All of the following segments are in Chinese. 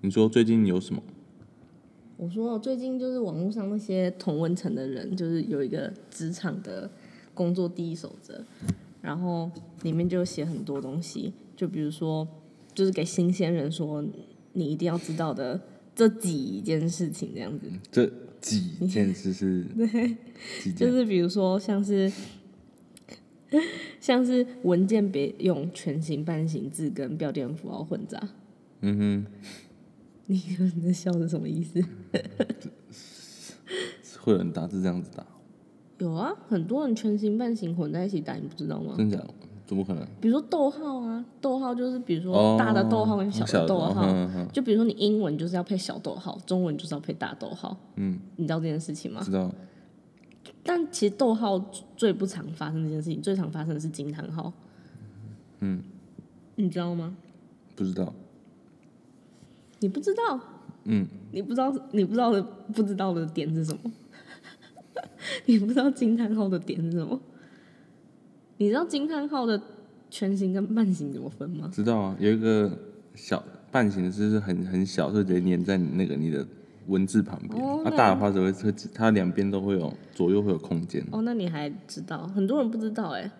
你说最近有什么？我说最近就是网络上那些同温层的人，就是有一个职场的工作第一守则，然后里面就写很多东西，就比如说就是给新鲜人说你一定要知道的这几件事情这样子，这几件事是 对？就是比如说像是像是文件别用全形半形字跟标点符号混杂，嗯你你在笑是什么意思？哼，会有人打字这样子打，有啊，很多人全形半形混在一起打，你不知道吗？真假的？怎么可能？比如说逗号啊，逗号就是比如哦说大的逗号跟小小的的逗号，就比如说你英文就是要配小逗号，中文就是要配大逗号，嗯，你知道这件事情吗？知道。但其实逗号最不常发生这件事情，最常发生的是惊叹号。嗯，你知道吗？不知道。你不知道，嗯，你不知道，你不知道的不知道的点是什么？你不知道惊叹号的点是什么？你知道惊叹号的全形跟半形怎么分吗？知道啊，有一个小半形的字是很很小，所以直接粘在你那个你的文字旁边。那大的话只会会它两边都会有左右会有空间。哦，那你还知道？很多人不知道哎、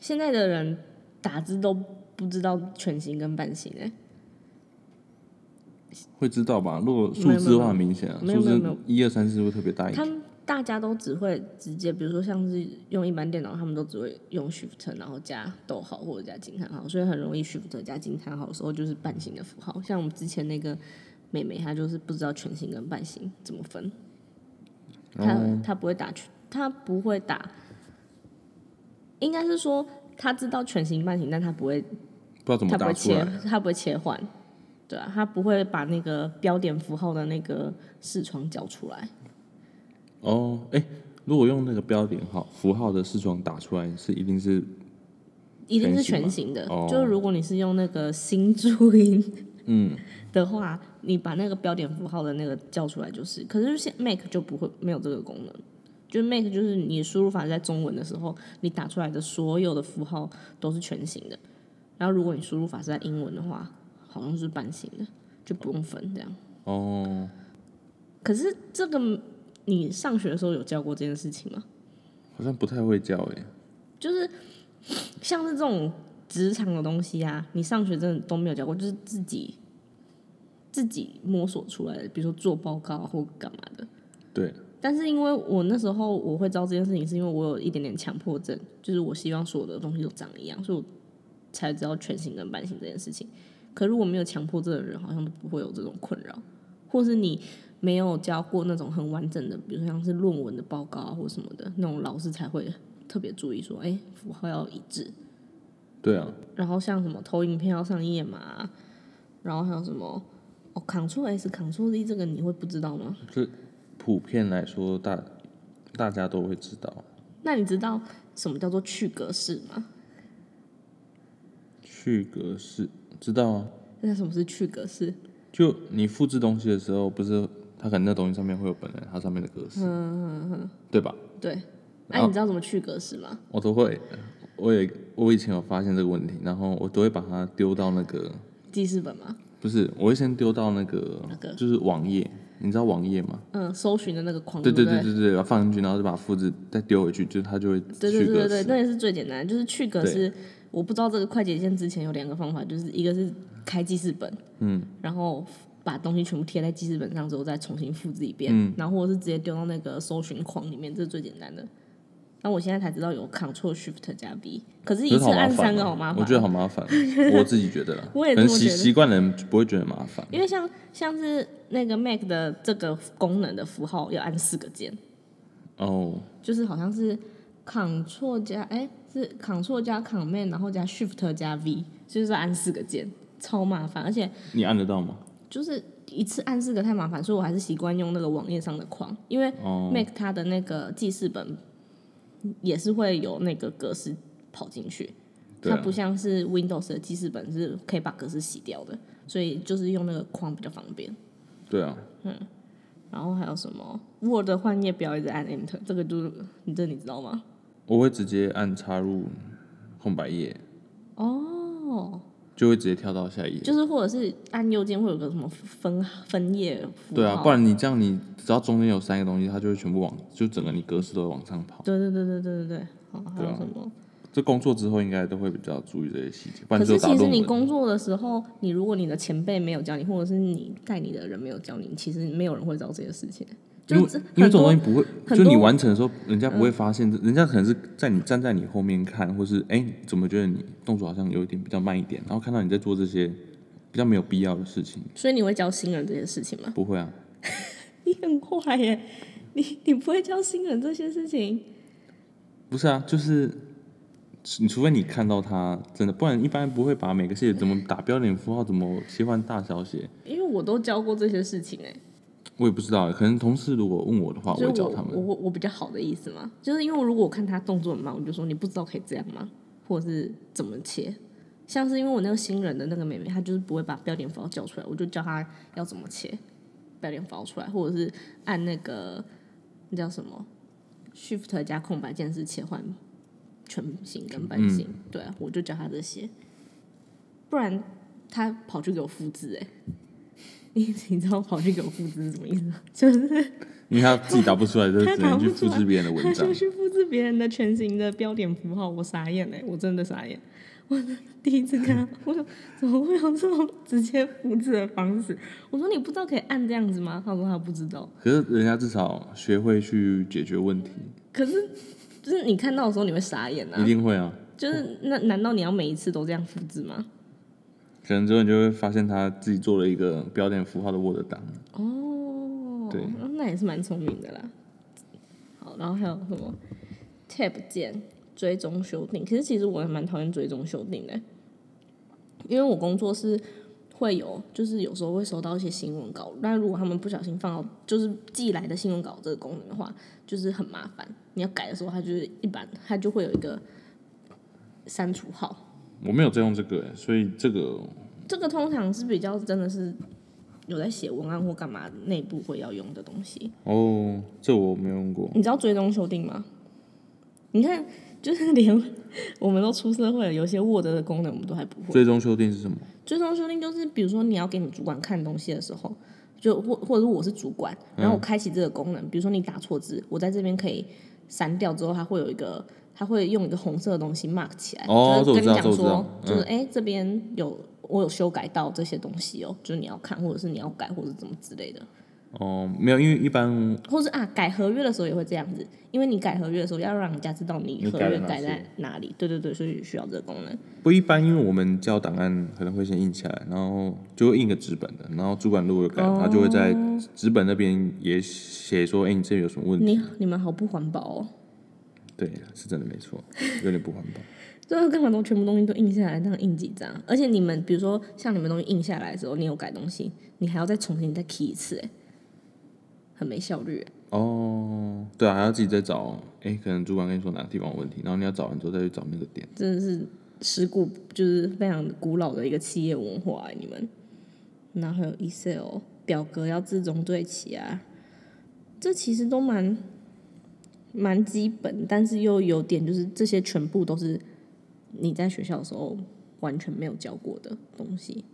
现在的人打字都不知道全形跟半形哎、会知道吧？如果数字的话很明显啊，数字一二三四会特别大一点。他们大家都只会直接，比如说像是用一般电脑，他们都只会用 Shift 然后加逗号或者加惊叹号，所以很容易 Shift 加惊叹号的时候就是半形的符号。像我们之前那个妹妹，她就是不知道全形跟半形怎么分，她哦她不会打全，她不会打，应该是说她知道全形半形，但她不会不知道怎么它不会切打出来。，它不会切换，对啊，他不会把那个标点符号的那个视窗叫出来。哦，哎、如果用那个标点号符号的视窗打出来，是一定是一定是全全形的，哦就是如果你是用那个新注音嗯的话，你把那个标点符号的那个叫出来就是。可是现 Make 就不会没有这个功能，就是 Make 就是你输入法在中文的时候，你打出来的所有的符号都是全形的。然后如果你输入法是在英文的话，好像是半形的，就不用分这样。哦，可是这个你上学的时候有教过这件事情吗？好像不太会教哎、就是像是这种职场的东西啊，你上学真的都没有教过，就是自己自己摸索出来的，比如说做报告啊或干嘛的。对，但是因为我那时候我会知道这件事情，是因为我有一点点强迫症，就是我希望所有的东西都长一样，所以我才知道全形跟半形这件事情。可如果没有强迫症的人，好像都不会有这种困扰，或是你没有教过那种很完整的，比如说像是论文的报告啊或什么的，那种老师才会特别注意说，哎、符号要一致。对啊，然后像什么投影片要上页码啊，然后还有什么哦，Ctrl S Ctrl Z 这个你会不知道吗？这普遍来说大大家都会知道。那你知道什么叫做去格式吗？去格式知道啊，那什么是去格式？就你复制东西的时候，不是它可能那东西上面会有本来它上面的格式，对吧？对，哎、你知道怎么去格式吗？我都会，我也我以前有发现这个问题，然后我都会把它丢到那个，记事本吗？不是，我会先丢到那个就是网页，你知道网页吗？嗯，搜寻的那个框，对对不对对对放进去，然后就把它复制再丢回去，就是它就会对对去格对对。那也是最简单，就是去格式。我不知道这个快捷键之前有两个方法，就是一个是开记事本，嗯，然后把东西全部贴在记事本上之后再重新复制一遍，嗯然后或者是直接丢到那个搜寻框里面，这是最简单的。那我现在才知道有 Ctrl Shift 加 B，可是一次按三个好麻烦。我觉得好麻烦，我 自己觉得啦，我也可能习习惯的人不会觉得麻烦。因为像像是那个 Mac 的这个功能的符号要按四个键，哦，就是好像是 Ctrl 加哎是 Ctrl 加 Command，然后加 Shift 加 V，就是按四个键，超麻烦，而且你按得到吗？就是一次按四个太麻烦，所以我还是习惯用那个网页上的框，因为哦，Mac 它的那个记事本也是会有那个格式跑进去，啊它不像是 Windows 的记事本是可以把格式洗掉的，所以就是用那个框比较方便。对啊，嗯然后还有什么 Word 换页表一直按 Enter，这个就是你这你知道吗？我会直接按插入空白页，哦，就会直接跳到下一页。就是或者是按右键会有个什么分分页。对啊，不然你这样，你只要中间有三个东西，它就会全部往，就整个你格式都会往上跑。对对对对对对对。好，还有什么？这工作之后应该都会比较注意这些细节，不然可就是打其实你文。工作的时候，你如果你的前辈没有教你，或者是你带你的人没有教你，其实没有人会知道这些事情。就因为因为这种东西不会，就你完成的时候，人家不会发现，人家可能是在你站在你后面看，或是哎、怎么觉得你动作好像有一点比较慢一点，然后看到你在做这些比较没有必要的事情，所以你会教新人这些事情吗？不会啊，你很坏耶，你你不会教新人这些事情。不是啊，就是你除非你看到他真的，不然一般不会把每个细节怎么打标点符号，怎么切换大小写，因为我都教过这些事情哎，我也不知道，可能同事如果问我的话，我我会教他们。我我我比较好的意思嘛，就是因为如果我看他动作很慢，我就说你不知道可以这样吗？或者是怎么切？像是因为我那个新人的那个妹妹，她就是不会把标点符号叫出来，我就教她要怎么切标点符号出来，或者是按那个那叫什么 Shift 加空白键是切换全形跟半形，对啊，我就教她这些，不然她跑去给我复制哎、你 你知道跑去给我复制是什么意思吗？就是 因为他自己打不出来，就只能去复制别人的文章他就。去复制别人的全形的标点符号，我傻眼哎、我真的傻眼。我第一次看到，我说怎么会有这种直接复制的方式？我说你不知道可以按这样子吗？他说他不知道。可是人家至少学会去解决问题，可是就是你看到的时候你会傻眼啊一啊！定会啊。就是那难道你要每一次都这样复制吗？可能之后你就会发现他自己做了一个标点符号的 Word 档。哦，对那也是蛮聪明的啦。好，然后还有什么 Tab 键追踪修订？可是其实我还蛮讨厌追踪修订的，因为我工作是会有，就是有时候会收到一些新闻稿，但如果他们不小心放到就是寄来的新闻稿这个功能的话，就是很麻烦。你要改的时候，它就是一般它就会有一个删除号。我没有在用这个，所以这个这个通常是比较真的是有在写文案或干嘛内部会要用的东西。哦，这我没有用过。你知道追踪修订吗？你看，就是连我们都出社会了，有些 Word 的功能我们都还不会。追踪修订是什么？追踪修订就是，比如说你要给你主管看东西的时候，就或或者是我是主管，然后我开启这个功能，比如说你打错字，我在这边可以删掉之后，它会有一个，它会用一个红色的东西 mark 起来，哦就是跟你讲说，就是哎、诶这边有我有修改到这些东西哦，就是你要看，或者是你要改，或者是怎么之类的。哦，没有，因为一般或是啊，改合约的时候也会这样子，因为你改合约的时候要让人家知道你合约改在哪里。对对对，所以需要这个功能。不一般，因为我们交档案可能会先印起来，然后就会印个纸本的，然后主管如果有改，他就会在纸本那边也写说，哎、你这里有什么问题？你你们好不环保哦，对，是真的没错，有点不环保。就是干嘛都全部东西都印下来，这样印几张？而且你们比如说像你们东西印下来的时候，你有改东西，你还要再重新再 key 一次，哎，很没效率。哦，对啊，还要自己再找，哎、可能主管跟你说哪个地方有问题，然后你要找完之后再去找那个点。真的是尸故，就是非常古老的一个企业文化、欸，你们。然后还有 Excel 表格要自动对齐啊，这其实都蛮蛮基本，但是又有点就是这些全部都是你在学校的时候完全没有教过的东西。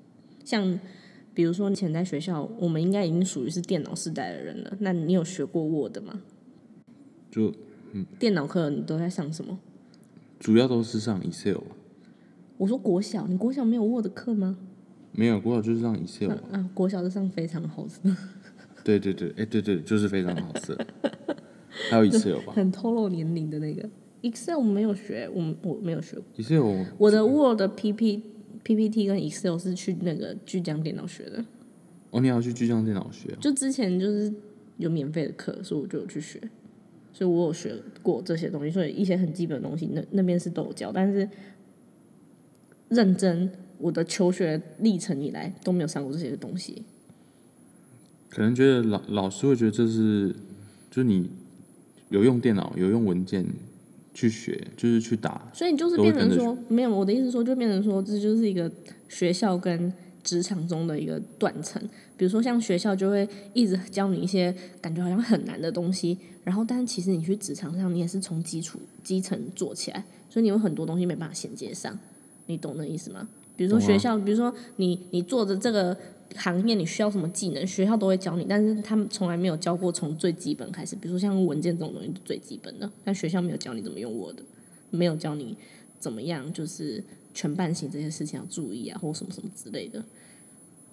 像比如说以前在学校，我们应该已经属于是电脑时代的人了，那你有学过 Word 吗？就嗯电脑课你都在上什么？主要都是上 Excel，我说国小，你国小没有 Word 课吗？没有国小就是上 Excel，、啊，国小是上非常好色，对对对，哎、对对，就是非常好色。还有 Excel 吧很透露年龄的那个。Excel 我没有学，我我没有学过。，Excel 我的 Word、PP、PPT 跟 Excel 是去那个巨江电脑学的，哦，你要去巨匠电脑学哦，就之前就是有免费的课，所以我就有去学，所以我有学过这些东西，所以一些很基本的东西那那边是都有教，但是认真我的求学历程以来都没有上过这些东西。可能觉得老老师会觉得这是，就是你有用电脑、有用文件去学，就是去打，所以你就是变成说，没有我的意思说，就变成说，这就是一个学校跟职场中的一个断层。比如说，像学校就会一直教你一些感觉好像很难的东西，然后但是其实你去职场上，你也是从基础基层做起来，所以你有很多东西没办法衔接上，你懂那意思吗？比如说学校，比如说你你做的这个行业，你需要什么技能，学校都会教你，但是他们从来没有教过从最基本开始。比如说像文件这种东西最基本的，但学校没有教你怎么用 Word，没有教你怎么样就是全半型这些事情要注意啊，或什么什么之类的，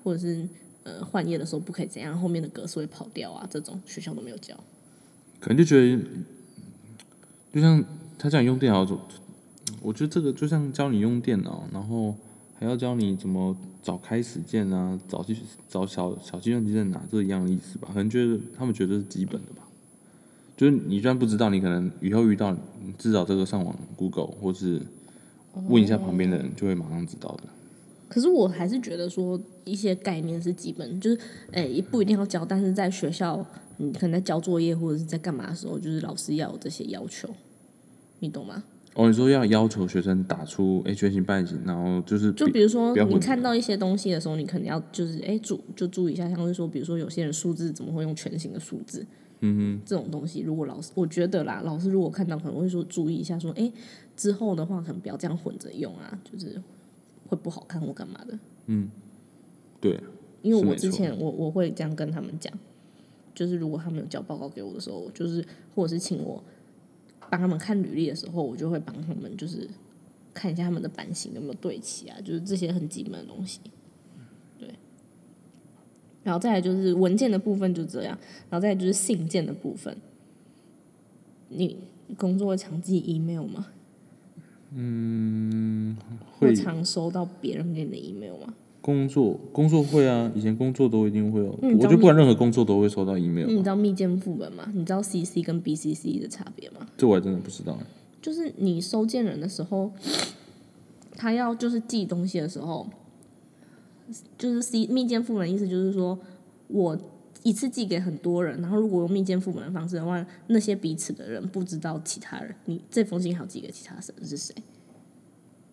或者是呃换页的时候不可以怎样，后面的格式会跑掉啊，这种学校都没有教。可能就觉得，就像他叫你用电脑，我觉得这个就像教你用电脑，然后还要教你怎么找开始键啊，找计找小小计算机在哪，这一样的意思吧？可能觉得他们觉得是基本的吧。就是你虽然不知道，你可能以后遇到，你至少这个上网 Google 或是问一下旁边的人，就会马上知道的。可是我还是觉得说一些概念是基本，就是诶、也不一定要教，但是在学校你可能在交作业或者是在干嘛的时候，就是老师要有这些要求，你懂吗？哦，你说要要求学生打出诶全形半形，然后就是就比如说你看到一些东西的时候，你可能要就是诶注就注意一下，像是说比如说有些人数字怎么会用全形的数字，嗯哼这种东西如果老师我觉得啦，老师如果看到可能会说注意一下说，诶之后的话可能不要这样混着用啊，就是会不好看或干嘛的。嗯对，因为我之前我我会这样跟他们讲，就是如果他们有交报告给我的时候，就是或者是请我帮他们看履历的时候，我就会帮他们就是看一下他们的版型有没有对齐啊，就是这些很基本的东西。对，然后再来就是文件的部分就这样，然后再来就是信件的部分。你工作会常寄 email 吗？嗯会常收到别人给你的 email 吗？工作工作会啊，以前工作都一定会有，我就不管任何工作都会收到 email，、那你知道密件副本吗？你知道 CC 跟 BCC 的差别吗？这我还真的不知道欸。就是你收件人的时候，他要就是寄东西的时候，就是 C 密件副本的意思就是说我一次寄给很多人，然后如果用密件副本的方式的话，那些彼此的人不知道其他人，你这封信还要寄给其他人是谁？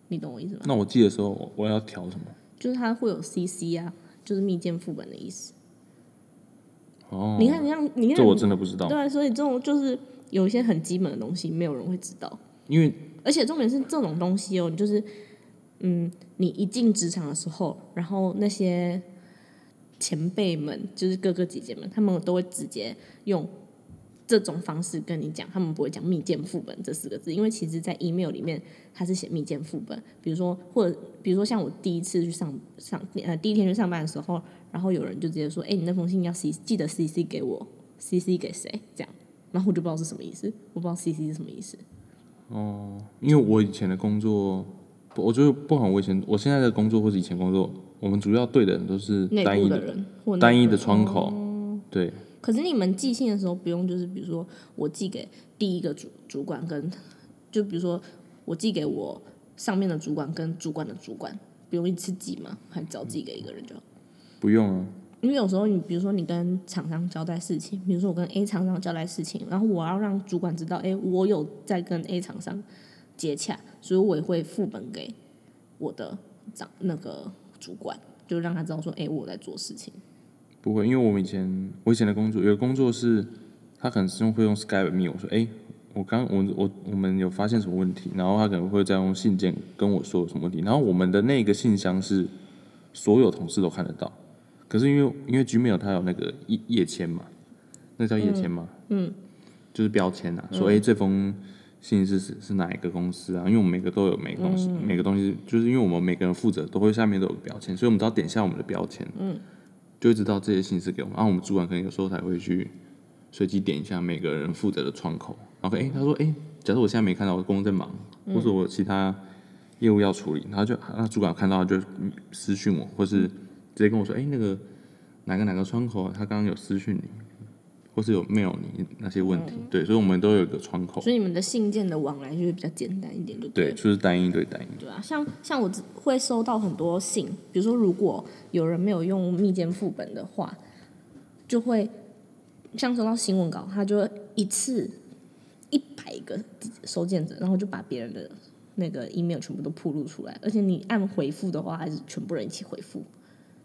你懂我意思吗？那我寄的时候，我我要调什么？就是它会有 CC 啊，就是密件副本的意思。哦，你看，你看，你看，这我真的不知道，对啊，所以这种就是有一些很基本的东西，没有人会知道。因为而且重点是这种东西哦，你就是，嗯，你一进职场的时候，然后那些前辈们，就是哥哥姐姐们，他们都会直接用这种方式跟你讲，他们不会讲密件副本这四个字，因为其实在 email 里面它是写密件副本，比如说或者比如说像我第一次去上上呃第一天去上班的时候，然后有人就直接说，哎、你那封信要 C 记得 CC 给我，CC 给谁？这样，然后我就不知道是什么意思，我不知道 CC 是什么意思。哦因为我以前的工作，我觉得不管我以前我现在的工作或是以前工作，我们主要对的人都是单一的的人单一的窗口，对，可是你们寄信的时候不用，就是比如说我寄给第一个主主管跟，就比如说我寄给我上面的主管跟主管的主管，不用一次寄吗？还只要寄给一个人就好？不用啊，因为有时候你比如说你跟厂商交代事情，比如说我跟 A 厂商交代事情，然后我要让主管知道，哎、我有在跟 A 厂商接洽，所以我也会副本给我的长那个主管，就让他知道说，哎、我在做事情。不会，因为我们以前我以前的工作有个工作是，他可能是用会用 Skype 密我说，哎、我刚我我我们有发现什么问题，然后他可能会再用信件跟我说有什么问题，然后我们的那个信箱是所有同事都看得到，可是因为因为 Gmail 它有那个页页签嘛，那叫页签吗？嗯，就是标签啊，说哎、诶这封信是是是哪一个公司啊？因为我们每个都有每个东西、每个东西，就是因为我们每个人负责都会下面都有个标签，所以我们只要点下我们的标签，嗯，就会知道这些信息给我们。然后我们主管可能有时候才会去随机点一下每个人负责的窗口，然后哎、诶他说哎、诶假设我现在没看到，我工作在忙，或者我其他业务要处理，然后就那主管看到就嗯私讯我，或是直接跟我说，哎、那个哪个哪个窗口他刚刚有私讯你，或是有 mail 你那些问题，对，所以我们都有一个窗口，所以你们的信件的往来就会比较简单一点，就对，了就是单一对单一。对啊，像像我会收到很多信，比如说如果有人没有用密件副本的话，就会像收到新闻稿，他就会一次一百个收件者，然后就把别人的那个 email 全部都铺露出来，而且你按回复的话，还是全部人一起回复，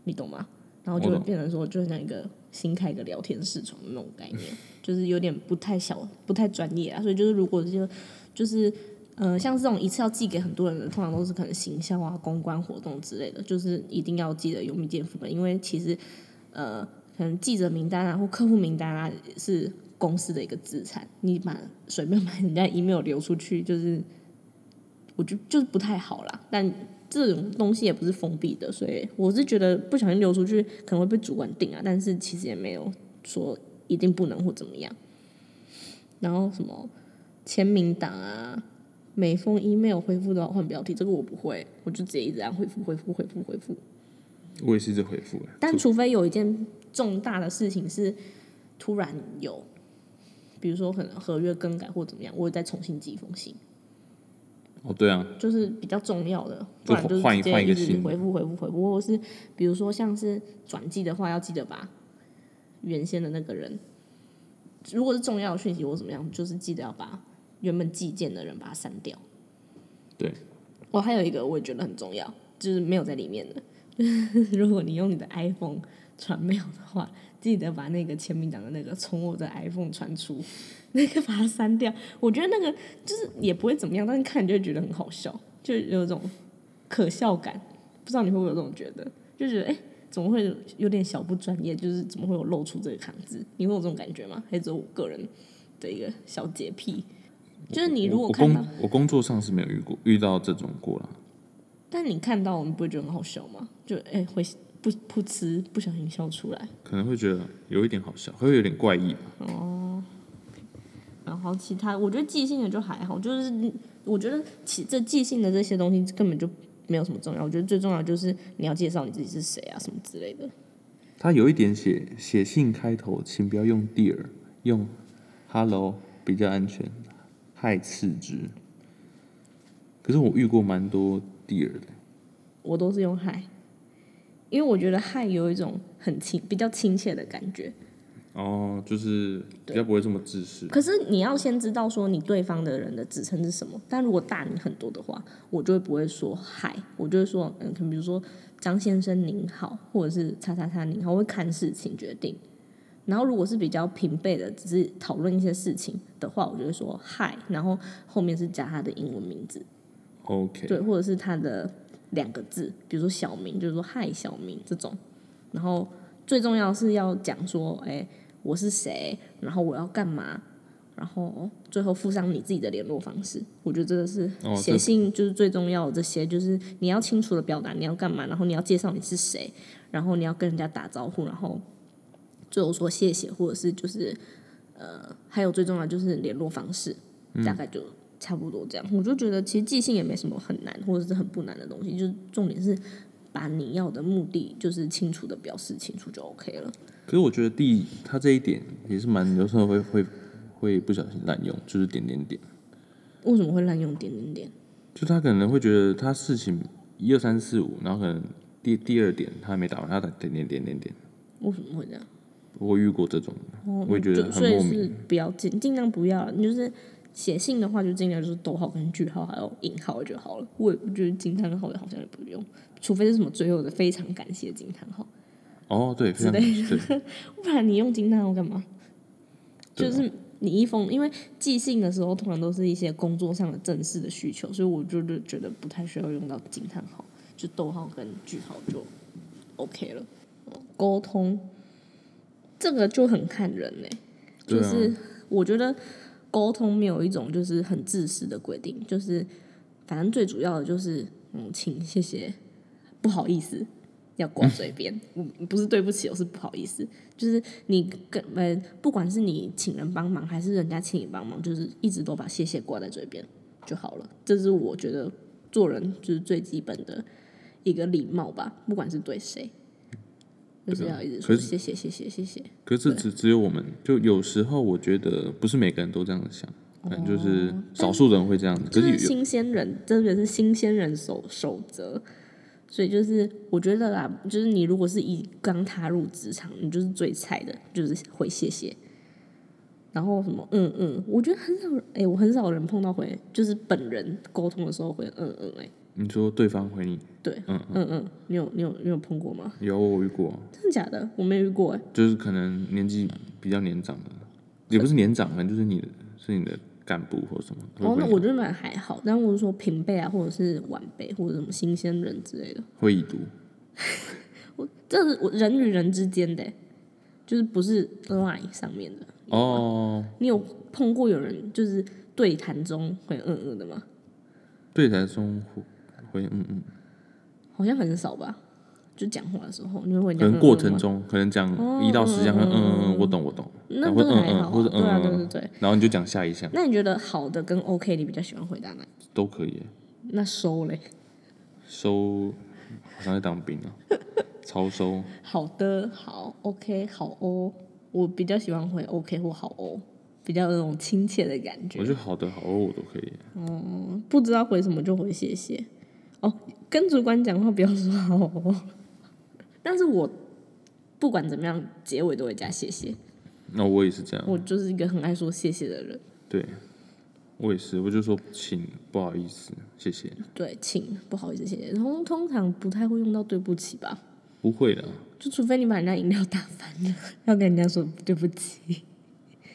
你懂吗？然后就会变成说，就像一个新开一个聊天视窗的那种概念，就是有点不太小、不太专业啊。所以就是如果就就是呃，像这种一次要寄给很多人的，通常都是可能行销啊、公关活动之类的，就是一定要记得有密件副本，因为其实呃，可能记者名单啊或客户名单啊是公司的一个资产，你把随便把人家 email 流出去，就是我就就是不太好啦。但这种东西也不是封闭的，所以我是觉得不小心流出去可能会被主管定啊，但是其实也没有说一定不能或怎么样。然后什么签名档啊，每封 email 回复都要换标题，这个我不会，我就直接一直这样回复回复回复回复。我也是这回复欸，但除非有一件重大的事情是突然有，比如说可能合约更改或怎么样，我会再重新寄一封信，哦，对啊，就是比较重要的，不就然就是换一直接一直换一个新回复回复回复，或者是比如说像是转寄的话，要记得把原先的那个人，如果是重要的讯息或怎么样，就是记得要把原本寄件的人把它删掉。对，我还有一个我也觉得很重要，就是没有在里面的，就 是如果你用你的 iPhone 传 mail 的话，记得把那个签名档的那个从我的 iPhone 传出，那个把它删掉。我觉得那个就是也不会怎么样，但是看你就会觉得很好笑，就有一种可笑感。不知道你会不会有这种觉得，就觉得哎、诶怎么会有点小不专业？就是怎么会有露出这个行字？你会有这种感觉吗？还是只有我个人的一个小洁癖？就是你如果看到工，我工作上是没有遇过遇到这种过了，但你看到，你不会觉得很好笑吗？就哎、会不噗嗤，不小心笑出来。可能会觉得有一点好笑，会有点怪异吧。然后其他，我觉得即兴的就还好，就是我觉得其这即兴的这些东西根本就没有什么重要。我觉得最重要就是你要介绍你自己是谁啊，什么之类的。他有一点写写信开头，请不要用 dear，用 hello 比较安全，害次之。可是我遇过蛮多 dear 的，我都是用嗨，因为我觉得嗨有一种很亲、比较亲切的感觉。哦，就是比较不会这么自私。可是你要先知道说你对方的人的职称是什么。但如果大你很多的话，我就会不会说嗨，我就会说嗯，可能比如说张先生您好，或者是叉叉叉您好，我会看事情决定。然后如果是比较平辈的，只是讨论一些事情的话，我就会说嗨，然后后面是加他的英文名字，OK，对，或者是他的两个字，比如说小明，就是说嗨小明这种。然后最重要是要讲说，哎、我是谁，然后我要干嘛，然后最后附上你自己的联络方式。我觉得这个是哦写信就是最重要的这些，就是你要清楚的表达你要干嘛，然后你要介绍你是谁，然后你要跟人家打招呼，然后最后说谢谢，或者是就是呃，还有最重要就是联络方式，大概就差不多这样。我就觉得其实即兴也没什么很难或者是很不难的东西，就是重点是把你要的目的就是清楚的表示清楚就 OK 了。可是我觉得第他这一点也是蛮有时候会会会不小心滥用，就是点点点，为什么会滥用点点点？就他可能会觉得他事情一二三四五，然后可能第第二点他还没打完，他打点点点点点。为什么会这样？我遇过这种，哦我也觉得就所以是很莫名。不要尽尽量不要，你就是写信的话，就尽量就是逗号跟句号还有引号就好了。我也不觉得惊叹号好像也不用，除非是什么最后的非常感谢惊叹号，哦，对，非常对，不然你用惊叹号干嘛？就是你一封，因为寄信的时候通常都是一些工作上的正式的需求，所以我就是觉得不太需要用到惊叹号，就逗号跟句号就 OK 了。沟通这个就很看人嘞、就是我觉得沟通没有一种就是很自私的规定，就是反正最主要的就是嗯，请谢谢，不好意思，要挂嘴边，嗯，不是对不起，我是不好意思，就是你跟呃，不管是你请人帮忙还是人家请你帮忙，就是一直都把谢谢挂在嘴边就好了。这是我觉得做人就是最基本的一个礼貌吧，不管是对谁，就是要一直说谢谢谢谢谢谢。可是只只有我们，就有时候我觉得不是每个人都这样想，可能就是少数人会这样子。可就是新鲜人，这个是新鲜人守守则，所以就是我觉得啦，就是你如果是以刚踏入职场，你就是最菜的，就是会谢谢，然后什么嗯嗯，我觉得很少人，哎、我很少人碰到回，就是本人沟通的时候会嗯嗯、哎，你说对方回你，对，嗯嗯嗯，你有你有你有碰过吗？有我遇过，真的假的？我没遇过、哎，就是可能年纪比较年长的，也不是年长，可能就是你的是你的干部或什么。哦，那我觉得还好，但我是说平辈啊，或者是晚辈，或者什么新鲜人之类的，会已读，这是我人与人之间的欸，就是不是 line 上面的。哦，你有碰过有人就是对谈中会嗯嗯的吗？对谈中会会嗯嗯，好像很少吧。就讲话的时候，你会会讲可能过程中可能讲一到十项，嗯嗯嗯，我懂我懂，那会嗯嗯，或者嗯嗯，对对对。然后你就讲下一项那你觉得好的跟 OK，你比较喜欢回答哪？都可以。那收嘞？收好像在当兵啊，超收好的，好，OK，好哦。我比较喜欢回 OK 或好哦，比较有那种亲切的感觉我。觉得好的好哦我都可以。嗯不知道回什么就回谢谢。哦，跟主管讲话不要说好哦。但是我不管怎么样，结尾都会加谢谢。那我也是这样，我就是一个很爱说谢谢的人。对，我也是，我就说请不好意思，谢谢，对，请不好意思，谢谢。通通常不太会用到对不起吧，不会的。就除非你把人家饮料打翻了，要跟人家说对不起。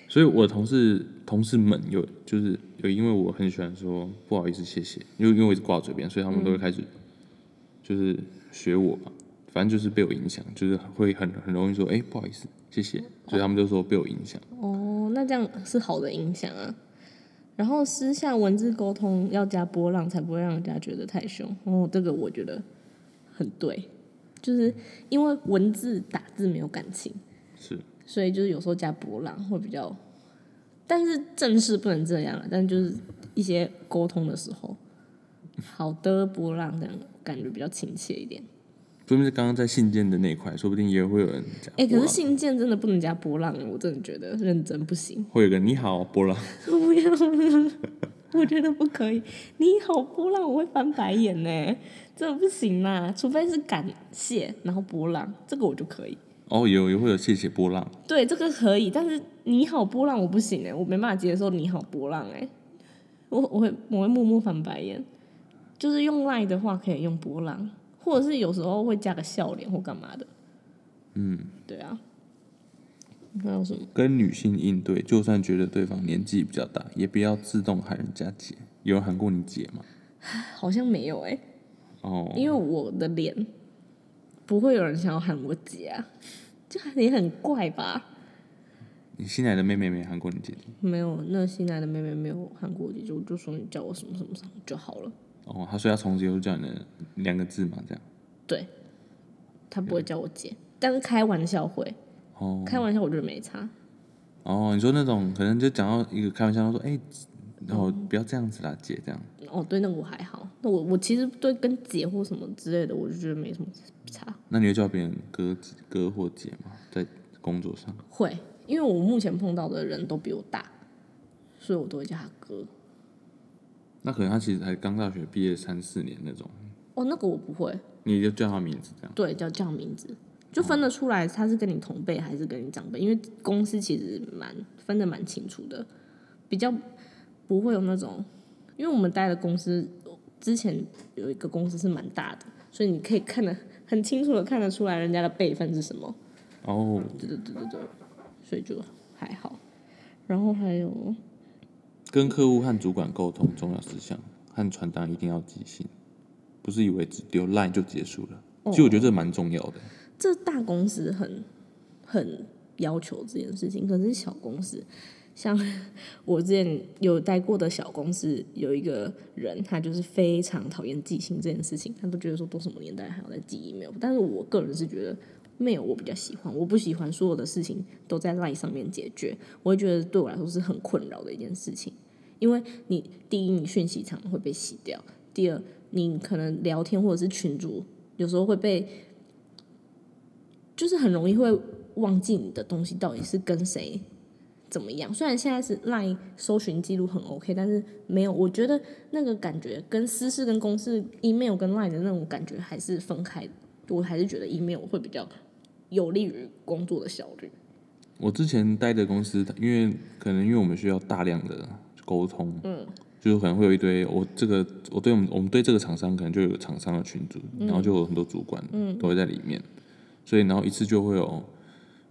所以我的同事同事们有就是有因为我很喜欢说不好意思谢谢，因为因为我一直挂嘴边，所以他们都会开始就是学我吧，反正就是被我影响，就是会很很容易说哎、不好意思谢谢，所以他们就说被我影响。哦，那这样是好的影响啊。然后私下文字沟通要加波浪，才不会让人家觉得太凶。哦，这个我觉得很对，就是因为文字打字没有感情，是所以就是有时候加波浪会比较，但是正式不能这样了。但就是一些沟通的时候，好的波浪这样感觉比较亲切一点。说明是刚刚在信件的那一块，说不定也会有人讲。哎、可是信件真的不能加波浪，我真的觉得认真不行。会有个你好波浪，不要，我觉得不可以。你好波浪，我会翻白眼呢，这不行啦。除非是感谢，然后波浪，这个我就可以。哦有也会有谢谢波浪，对，这个可以，但是你好波浪我不行哎，我没办法接受你好波浪哎，我我会我会默默翻白眼。就是用 line 的话可以用波浪，或者是有时候会加个笑脸或干嘛的。嗯，对啊。还有什么？跟女性应对，就算觉得对方年纪比较大，也不要自动喊人家姐。有人喊过你姐吗？好像没有哎，哦，因为我的脸不会有人想要喊我姐啊，就你很怪吧？你新来的妹妹没喊过你姐姐？没有，那新来的妹妹没有喊过我姐姐，我就说你叫我什么什么什么就好了。哦，她说要从此以后叫你的两个字嘛，这样。对，她不会叫我姐，但是开玩笑会，哦开玩笑我觉得没差。哦，你说那种可能就讲到一个开玩笑，说哎，然后不要这样子啦，姐这样。哦，对，那个我还好。那我我其实对跟姐或什么之类的，我就觉得没什么差。那你会叫别人哥哥或姐吗？在工作上？会，因为我目前碰到的人都比我大，所以我都会叫他哥。那可能他其实才刚大学毕业三四年那种，哦，那个我不会，你就叫他名字这样。对，叫叫名字，就分得出来他是跟你同辈还是跟你长辈，因为公司其实蛮分得蛮清楚的，比较不会有那种，因为我们待的公司之前有一个公司是蛮大的，所以你可以看得很清楚的看得出来人家的辈分是什么，哦，对对对对对，所以就还好。然后还有跟客户和主管沟通重要事项，和传单一定要寄信，不是以为只丢 line 就结束了。其实我觉得这蛮重要的。这大公司很很要求这件事情，可是小公司，像 我之前有待过的小公司，有一个人他就是非常讨厌寄信这件事情，他都觉得说都什么年代还要在寄 email，但是我个人是觉得 mail 我比较喜欢，我不喜欢所有的事情都在 line 上面解决，我会觉得对我来说是很困扰的一件事情，因为你第一你讯息常常会被洗掉，第二你可能聊天或者是群主有时候会被。就是很容易会忘记你的东西到底是跟谁怎么样。虽然现在是 LINE 搜寻记录很 OK，但是没有，我觉得那个感觉跟私事跟公事 email 跟 LINE 的那种感觉还是分开。我还是觉得 email 会比较有利于工作的效率。我之前待的公司，因为可能因为我们需要大量的沟通，嗯，就是可能会有一堆我这个我对我们我们对这个厂商可能就有厂商的群组，然后就有很多主管，嗯，都会在里面，所以然后一次就会有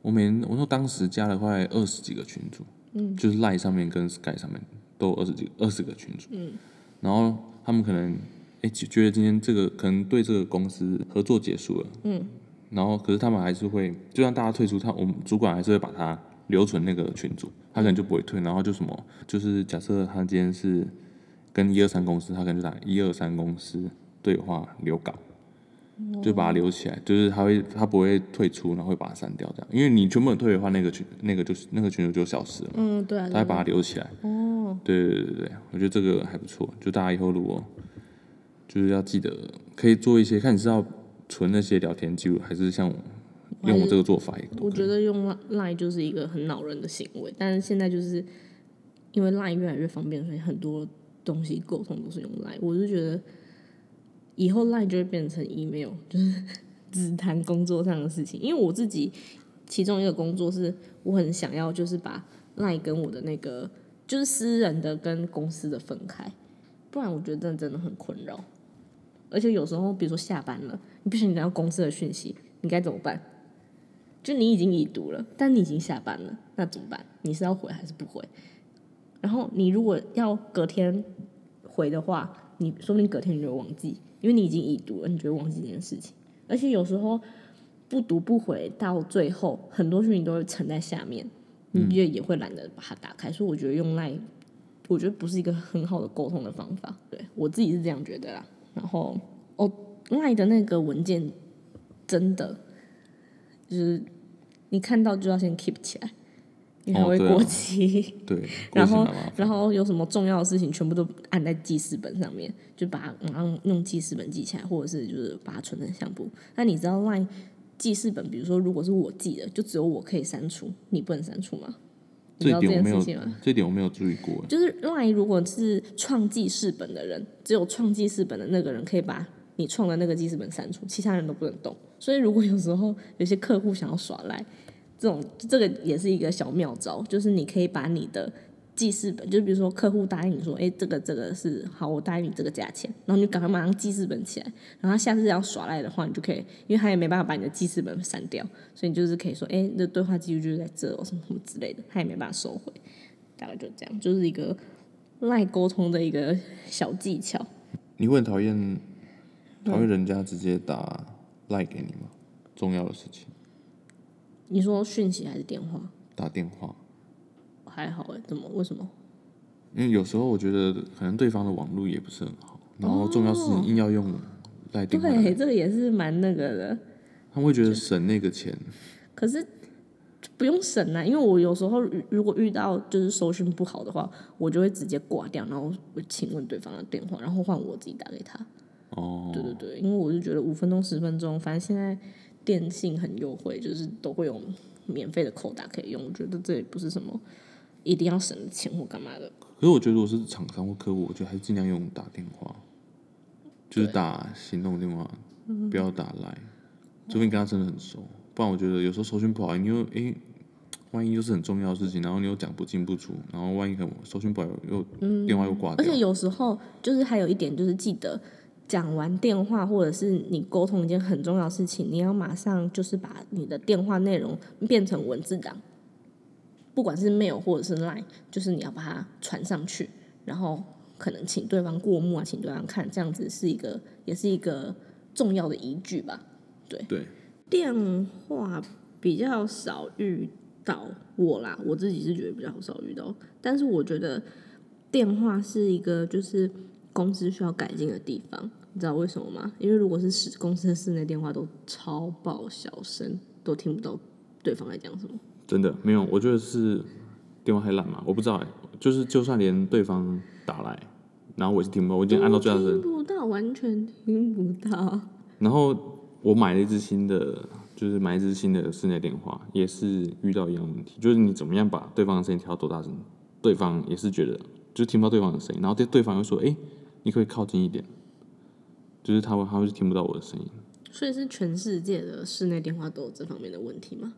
我每我说当时加了快二十几个群组，嗯，就是 Line 上面跟 Sky 上面都有二十几二十个群组，嗯，然后他们可能哎觉得今天这个可能对这个公司合作结束了，嗯，然后可是他们还是会，就算大家退出，他我们主管还是会把他留存那个群组，他可能就不会退，然后就什么，就是假设他今天是跟一二三公司，他可能就打一二三公司对话留稿。就把它留起来，就是他会他不会退出，然后会把它删掉这样，因为你全部人退的话，那个群那个就是那个群组就消失了。嗯，对啊。他会把它留起来。哦。对对对对我觉得这个还不错。就大家以后如果就是要记得，可以做一些，看你是要存那些聊天记录，还是像用我这个做法也。我觉得用 Line 就是一个很恼人的行为，但是现在就是因为 Line 越来越方便，所以很多东西沟通都是用 Line。我是觉得。以后 Line 就会变成 email，就是 只谈工作上的事情。因为我自己其中一个工作是我很想要，就是把 Line 跟我的那个就是私人的跟公司的分开，不然我觉得真的真的很困扰。而且有时候，比如说下班了，你不行，你要公司的讯息，你该怎么办？就你已经已读了，但你已经下班了，那怎么办？你是要回还是不回？然后你如果要隔天回的话，你说不定隔天你就忘记。因为你已经已读了，你就会忘记这件事情。而且有时候不读不回，到最后很多事情都会沉在下面，你也也会懒得把它打开。所以我觉得用赖，我觉得不是一个很好的沟通的方法。对我自己是这样觉得啦。然后哦，赖的那个文件真的就是你看到就要先 keep 起来。因为会过期，对，然后然后有什么重要的事情，全部都按在记事本上面，就把它然后用记事本记起来，或者是就是把它存成相簿。那你知道 LINE 记事本，比如说如果是我记的，就只有我可以删除，你不能删除吗？这点我没有，这点我没有注意过。就是 LINE 如果是创记事本的人，只有创记事本的那个人可以把你创的那个记事本删除，其他人都不能动。所以如果有时候有些客户想要耍赖。这种这个也是一个小妙招，就是你可以把你的记事本，就比如说客户答应你说，哎，这个这个是好，我答应你这个价钱，然后你赶快马上记事本起来，然后下次要耍赖的话，你就可以，因为他也没办法把你的记事本删掉，所以你就是可以说，哎，这对话记录就是在这哦，什么什么之类的，他也没办法收回，大概就这样，就是一个赖沟通的一个小技巧。你会讨厌讨厌人家直接打赖给你吗？重要的事情。你说讯息还是电话？打电话还好哎，怎么？为什么？因为有时候我觉得可能对方的网络也不是很好，然后重要事情硬要用来电话。对，这个也是蛮那个的。他会觉得省那个钱。可是不用省啊，因为我有时候如果遇到就是收讯不好的话，我就会直接挂掉，然后我请问对方的电话，然后换我自己打给他。哦。对对对，因为我就觉得五分钟十分钟，反正现在。电信很优惠，就是都会有免费的扣打可以用。我觉得这也不是什么一定要省钱或干嘛的。可是我觉得我是厂商或客户，我觉得还是尽量用打电话，就是打行动电话，不要打来，除非你跟他真的很熟。不然我觉得有时候收讯不好，你又诶，万一又是很重要的事情，然后你又讲不进不出，然后万一可能收讯不好又电话又挂掉。而且有时候就是还有一点就是记得。讲完电话，或者是你沟通一件很重要的事情，你要马上就是把你的电话内容变成文字档，不管是 mail 或者是 line，就是你要把它传上去，然后可能请对方过目啊，请对方看，这样子是一个也是一个重要的依据吧？对对，电话比较少遇到我啦，我自己是觉得比较少遇到，但是我觉得电话是一个就是。公司需要改进的地方，你知道为什么吗？因为如果是室公司的室内电话都超爆小声，都听不到对方在讲什么。真的没有，我觉得是电话太烂嘛，我不知道哎。就是就算连对方打来，然后我是听不到，我已经按到最大声，听不到，完全听不到。然后我买了一支新的，就是买一支新的室内电话，也是遇到一样问题，就是你怎么样把对方的声音调多大声，对方也是觉得就听不到对方的声音，然后对对方又说，哎。你可以靠近一点，就是他会，他会听不到我的声音。所以是全世界的室内电话都有这方面的问题吗？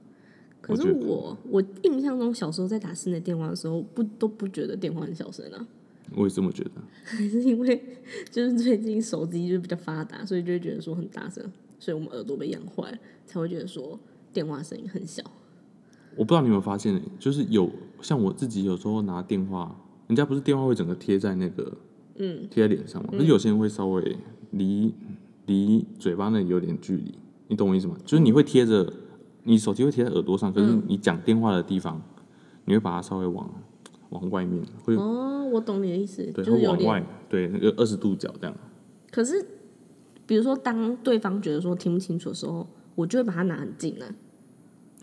可是我，我印象中小时候在打室内电话的时候，不都不觉得电话很小声啊。我也这么觉得。还 是因为就是最近手机就比较发达，所以就会觉得说很大声，所以我们耳朵被养坏了，才会觉得说电话声音很小。我不知道你有没有发现，就是有像我自己有时候拿电话。人家不是电话会整个贴在那个，嗯，贴在脸上嘛，可是有些人会稍微离离嘴巴那里有点距离，你懂我意思吗？就是你会贴着，你手机会贴在耳朵上，可是你讲电话的地方，你会把它稍微往往外面，会哦，我懂你的意思，对，就往外，对，那个二十度角这样。可是，比如说当对方觉得说听不清楚的时候，我就会把它拿很近啊。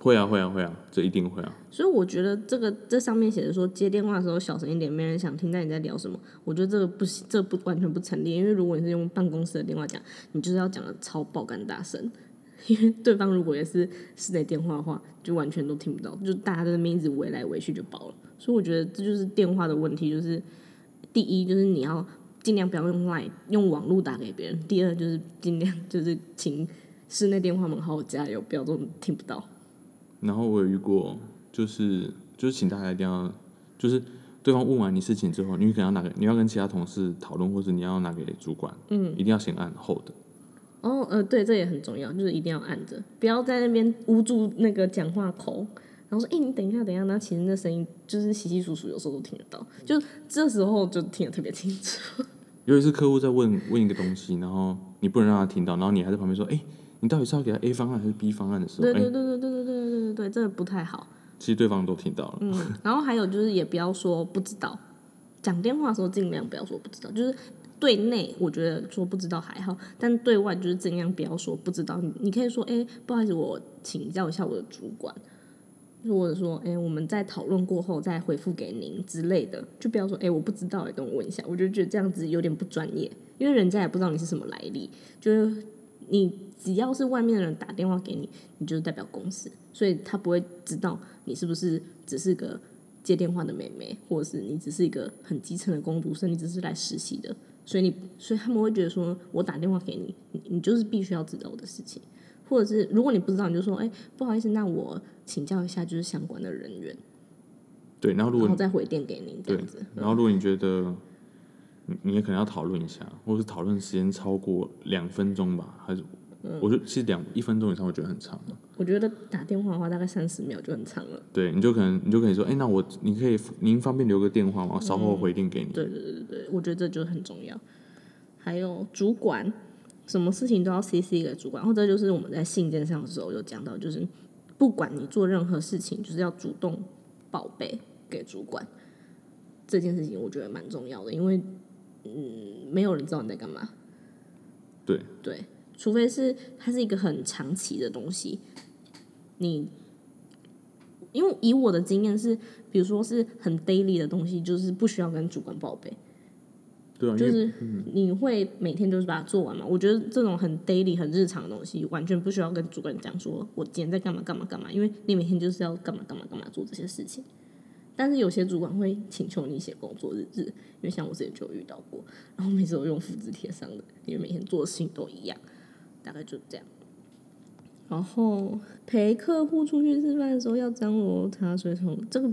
会啊，会啊，会啊，这一定会啊。所以我觉得这个这上面写的说接电话的时候小声一点，没人想听到你在聊什么。我觉得这个不行，这不完全不成立。因为如果你是用办公室的电话讲，你就是要讲的超爆肝大声，因为对方如果也是室内电话的话，就完全都听不到，就大家在那边一直围来围去就爆了。所以我觉得这就是电话的问题，就是第一就是你要尽量不要用 Line 用网络打给别人，第二就是尽量 就是请室内电话们好好加油，不要这种听不到。然后我有遇过，就是就是请大家一定要，就是对方问完你事情之后，你可能要拿给你要跟其他同事讨论，或者你要拿给主管，嗯，一定要先按 hold。哦，呃，对，这也很重要，就是一定要按着，不要在那边捂住那个讲话口，然后说：“哎、你等一下，等一下。”那其实那声音就是稀稀疏疏，有时候都听得到，就这时候就听得特别清楚。尤其是客户在问问一个东西，然后你不能让他听到，然后你还在旁边说：“哎、你到底是要给他 A 方案还是 B 方案的时候，哎、对对对对对对对对对对，这个不太好。其实对方都听到了。嗯，然后还有就是也不要说不知道，讲电话的时候尽量不要说不知道，就是对内我觉得说不知道还好，但对外就是尽量不要说不知道。你你可以说，哎、不好意思，我请教一下我的主管，或者说，哎、我们在讨论过后再回复给您之类的，就不要说，哎、我不知道，等我问一下。我就觉得这样子有点不专业，因为人家也不知道你是什么来历，就是你只要是外面的人打电话给你，你就是代表公司，所以他不会知道你是不是只是个接电话的妹妹，或者是你只是一个很基层的工读生，你只是来实习的，所以你所以他们会觉得说我打电话给你，你你就是必须要知道我的事情，或者是如果你不知道，你就说哎、不好意思，那我请教一下就是相关的人员，对，然后如果然后再回电给您这样子。，然后如果你觉得你你也可能要讨论一下，或是讨论时间超过两分钟吧，还是我觉得其实两一分钟以上，我觉得很长了。我觉得打电话的话大概三十秒就很长了。对，你就可能你就可以说，哎、那我你可以您方便留个电话吗？我稍后回电给你。对对对对对，我觉得这就很重要。还有主管，什么事情都要 CC 给主管，或者就是我们在信件上的时候有讲到，就是不管你做任何事情，就是要主动报备给主管。这件事情我觉得蛮重要的，因为嗯，没有人知道你在干嘛。对对，除非是它是一个很长期的东西，你因为以我的经验是，比如说是很 daily 的东西，就是不需要跟主管报备。对啊，就是你会每天就是把它做完嘛？我觉得这种很 daily 很日常的东西，完全不需要跟主管讲说我今天在干嘛干嘛干嘛，因为你每天就是要干嘛干嘛干嘛做这些事情。但是有些主管会请求你写工作日志，因为像我之前就有遇到过，然后每次都用复制贴上的，因为每天做的事情都一样，大概就这样。然后陪客户出去吃饭的时候要张罗茶水桶，这个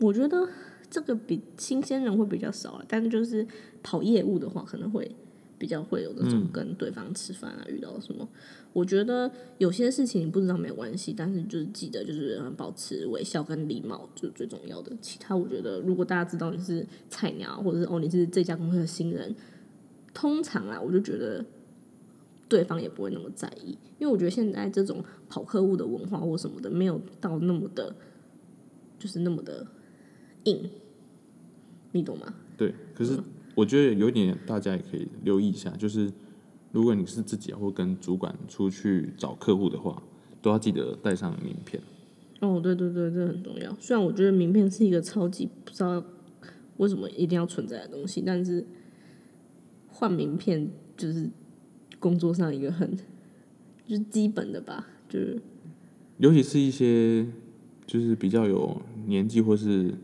我觉得这个比新鲜人会比较少啊，但就是跑业务的话，可能会比较会有那种跟对方吃饭啊，遇到什么。我觉得有些事情你不知道没关系，但是就是记得就是保持微笑跟礼貌，就是最重要的。其他我觉得，如果大家知道你是菜鸟，或者是哦你是这家公司的新人，通常啊，我就觉得对方也不会那么在意，因为我觉得现在这种跑客户的文化或什么的，没有到那么的，就是那么的硬，你懂吗？对，可是我觉得有一点大家也可以留意一下，就是如果你是自己或跟主管出去找客户的话，都要记得带上名片。哦，对对对，这很重要。虽然我觉得名片是一个超级不知道为什么一定要存在的东西，但是换名片就是工作上一个很就是基本的吧，就是尤其是一些就是比较有年纪或是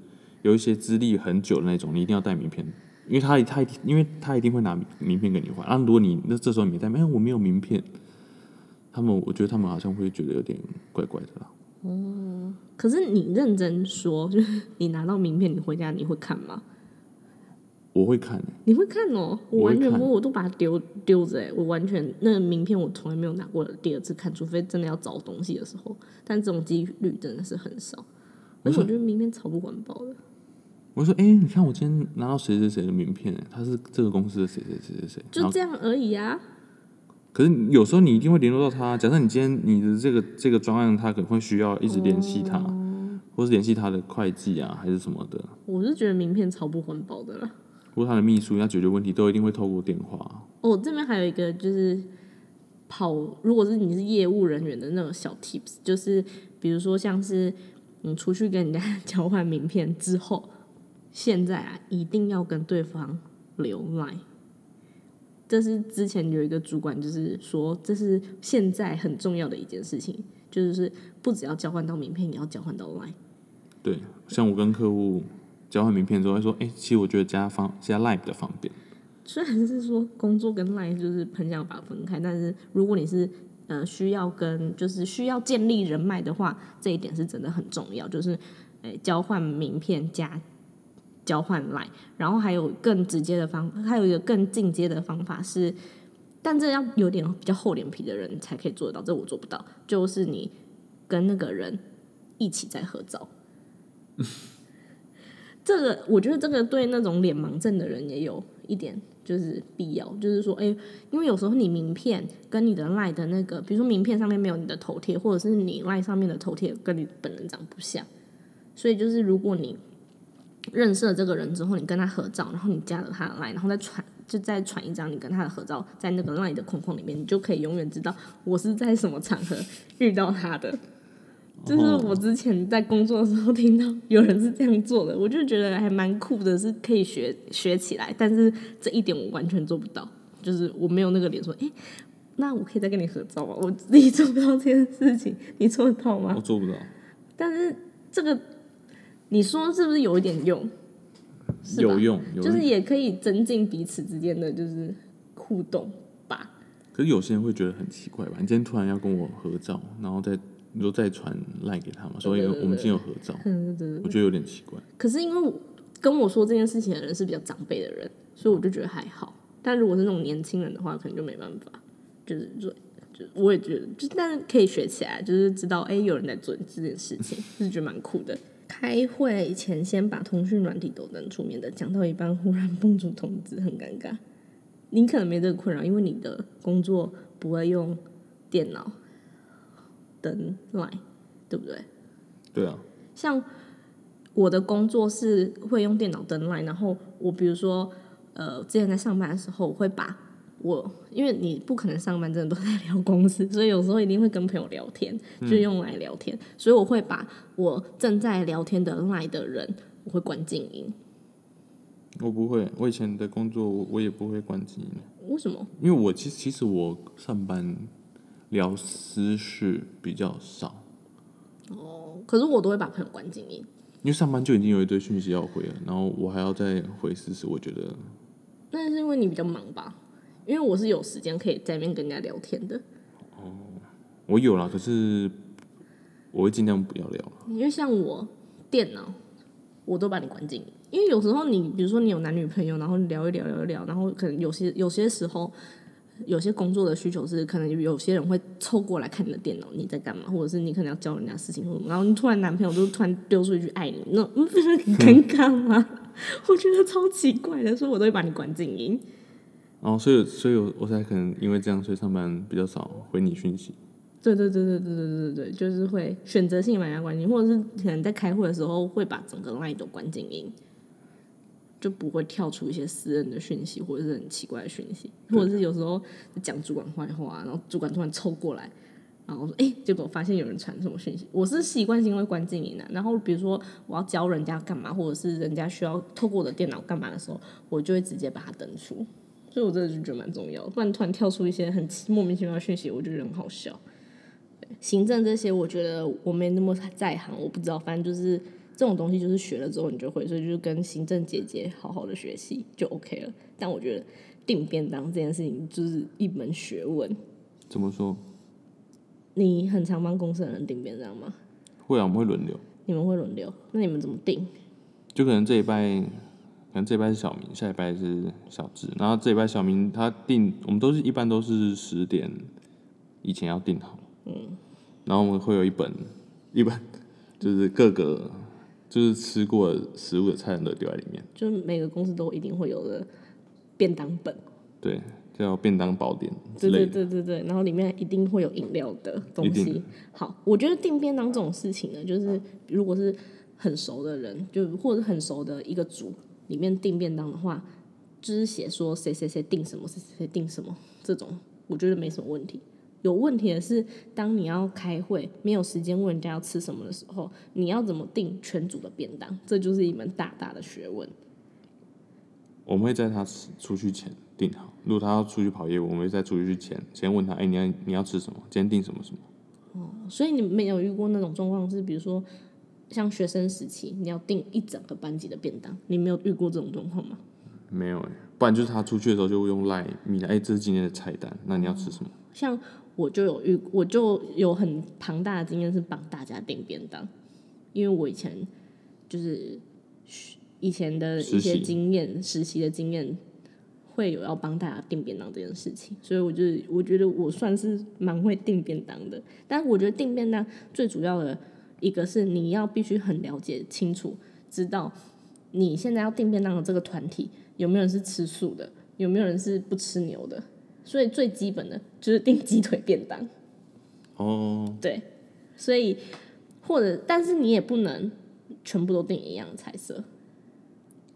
有一些资历很久的那种，你一定要带名片，因为他他因为他一定会拿名片给你换。啊，如果你那这时候没带，哎，我没有名片，他们我觉得他们好像会觉得有点怪怪的啦。可是你认真说，就是你拿到名片，你回家你会看吗？我会看、欸，你会看哦，我我完全不，我都把它丢丢着哎，我完全那个名片我从来没有拿过第二次看，除非真的要找东西的时候，但这种几率真的是很少，而且我觉得名片超不环保的。我说，哎、你看我今天拿到谁谁谁的名片，他是这个公司的谁谁谁谁谁。就这样而已啊。可是有时候你一定会联络到他。假设你今天你的这个这个专案，他可能会需要一直联系他，或是联系他的会计啊，还是什么的，我是觉得名片超不环保的啦。或他的秘书要解决问题，都一定会透过电话。哦，这边还有一个就是跑，如果是你是业务人员的那种小 tips，就是比如说像是你出去跟人家交换名片之后，现在啊一定要跟对方留 line。这是之前有一个主管就是说，这是现在很重要的一件事情，就是不只要交换到名片，也要交换到 line。对，像我跟客户交换名片之后，会说，哎、其实我觉得加方加 Line 比较方便。虽然是说工作跟 line 就是很想把它分开，但是如果你是呃需要跟就是需要建立人脉的话，这一点是真的很重要，就是诶、交换名片加交换 line，然后还有更直接的方，还有一个更进阶的方法是，但这要有点比较厚脸皮的人才可以做得到，这我做不到，就是你跟那个人一起在合照。这个我觉得这个对那种脸盲症的人也有一点就是必要，就是说，哎、因为有时候你名片跟你的赖的那个，比如说名片上面没有你的头贴，或者是你赖上面的头贴跟你本人长不像，所以就是如果你认识了这个人之后，你跟他合照，然后你加了他的赖，然后再传就再传一张你跟他的合照在那个赖的框框里面，你就可以永远知道我是在什么场合遇到他的。就是我之前在工作的时候听到有人是这样做的，我就觉得还蛮酷的，是可以学学起来。但是这一点我完全做不到，就是我没有那个脸说，诶，那我可以再跟你合照吗？我自己做不到这件事情，你做得到吗我？做不到，但是这个你说是不是有一点用？有用，有用。就是也可以增进彼此之间的就是互动吧。可是有些人会觉得很奇怪吧？你今天突然要跟我合照，然后再你说再传赖给他嘛？所以我们今天有合照，嗯，对对我觉得有点奇怪。可是因为我跟我说这件事情的人是比较长辈的人，所以我就觉得还好。但如果是那种年轻人的话，可能就没办法。就是说，就我也觉得，就但是可以学起来，就是知道哎、有人在做这件事情，就是觉得蛮酷的。开会前先把通讯软体都登出，面的讲到一半忽然蹦出通知，很尴尬。你可能没这个困扰，因为你的工作不会用电脑登 Line，对不对？对啊，像我的工作是会用电脑登 line，然后我比如说呃，之前在上班的时候，我会把我因为你不可能上班真的都在聊公司，所以有时候一定会跟朋友聊天，就用来聊天，所以我会把我正在聊天的 line 的人，我会关静音。我不会，我以前的工作我我也不会关静音，为什么？因为我其实其实我上班聊私事比较少，哦可是我都会把朋友关静音。因为上班就已经有一堆讯息要回了，然后我还要再回私事，我觉得那是因为你比较忙吧？因为我是有时间可以在那边跟人家聊天的。哦我有啦，可是我会尽量不要聊。因为像我电脑，我都把你关静音，因为有时候你比如说你有男女朋友，然后聊一聊聊一聊，然后可能有些有些时候。有些工作的需求是，可能有些人会凑过来看你的电脑，你在干嘛，或者是你可能要教人家事情，然后你突然男朋友就突然丢出一句爱你，那嗯不是很尴尬吗？我觉得超奇怪的，所以我都会把你关静音。哦，所以所以我我才可能因为这样，所以上班比较少回你讯息。对对对对对对对对，就是会选择性把人家关静音，或者是可能在开会的时候会把整个 line 都关静音，就不会跳出一些私人的讯息或者是很奇怪的讯息，或者是有时候讲主管坏话，然后主管突然凑过来，然后说哎、结果发现有人传什么讯息，我是习惯性会关静音的。然后比如说我要教人家干嘛，或者是人家需要透过我的电脑干嘛的时候，我就会直接把它登出。所以我真的就觉得蛮重要的，不然突然跳出一些很莫名其妙的讯息，我就觉得很好笑。行政这些，我觉得我没那么在行，我不知道，反正就是这种东西，就是学了之后你就会，所以就是跟行政姐姐好好的学习就 OK 了。但我觉得订便当这件事情就是一门学问。怎么说？你很常帮公司的人订便当吗？会啊，我们会轮流，你们会轮流？那你们怎么订？就可能这一拜，可能这一拜是小明，下一拜是小智，然后这一拜小明他定，我们都是一般都是十点以前要定好，嗯，然后我们会有一本一本，就是各个就是吃过食物的菜单都丢在里面。就是每个公司都一定会有的便当本，对，叫便当宝典之对对类的。对对对，然后里面一定会有饮料的东西。好，我觉得订便当这种事情呢，就是如果是很熟的人，就或者很熟的一个组里面订便当的话，就是写说谁谁谁订什么，谁谁谁订什么，这种我觉得没什么问题。有问题的是，当你要开会没有时间问人家要吃什么的时候，你要怎么定全组的便当，这就是一门大大的学问。我们会在他出去前定好，如果他要出去跑业务，我们会在出去前先问他，哎、你要你要吃什么？今天订什么什么？哦所以你没有遇过那种状况是，比如说像学生时期，你要订一整个班级的便当，你没有遇过这种状况吗？没有哎、不然就是他出去的时候就会用来，哎、这是今天的菜单，那你要吃什么？像我就有遇，我就有很庞大的经验是帮大家订便当，因为我以前就是以前的一些经验，实习的经验会有要帮大家订便当这件事情，所以我就我觉得我算是蛮会订便当的。但我觉得订便当最主要的一个是你要必须很了解清楚，知道你现在要订便当的这个团体有没有人是吃素的，有没有人是不吃牛的。所以最基本的就是订鸡腿便当，哦，对，所以或者但是你也不能全部都订一样的菜色，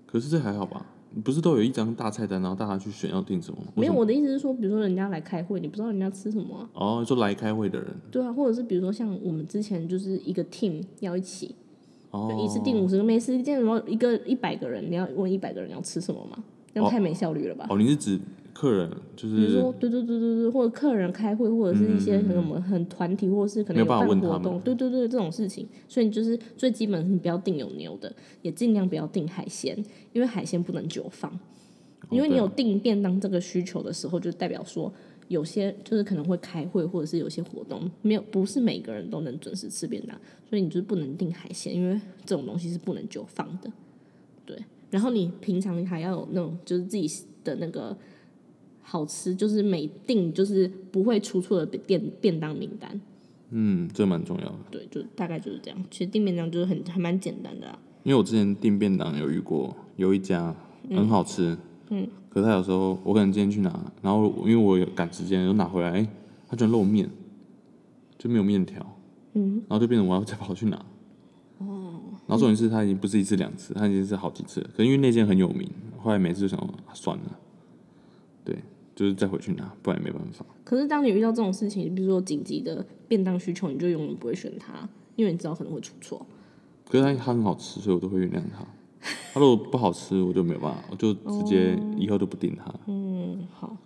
可是这还好吧？不是都有一张大菜单，然后大家去选要订什么吗？没有我的意思是说，比如说人家来开会，你不知道人家吃什么啊，哦，就来开会的人，对啊，或者是比如说像我们之前就是一个 team 要一起，哦，就一次订五十个，没时间什么一个一百个人，你要问一百个人要吃什么吗？这样太没效率了吧？哦，你是指客人，就是比如是说，对对对对对，或者客人开会，或者是一些什么很团体，或者是可能有办活动，对对对，这种事情，所以你就是最基本，你不要订有牛的，也尽量不要订海鲜，因为海鲜不能久放，因为你有订便当这个需求的时候，就代表说有些就是可能会开会，或者是有些活动没有，不是每个人都能准时吃便当，所以你就是不能订海鲜，因为这种东西是不能久放的，对。然后你平常还要有那种就是自己的那个好吃，就是每定就是不会出错的便便当名单，嗯，这蛮重要的。对，就大概就是这样。其实订便当就是很还蛮简单的啊，因为我之前订便当有遇过，有一家很好吃，嗯，可是他有时候我可能今天去拿，然后因为我有赶时间，又拿回来，哎、他居然漏面，就没有面条，嗯，然后就变成我要再跑去拿，哦，然后重点是他已经不是一次两次，他已经是好几次了，可是因为那间很有名，后来每次就想算了，对，就是再回去拿，不然也没办法。可是当你遇到这种事情，比如说紧急的便当需求，你就永远不会选它，因为你知道可能会出错。可是它它很好吃，所以我都会原谅它。它如果不好吃，我就没有办法，我就直接以后就不订它。嗯，好，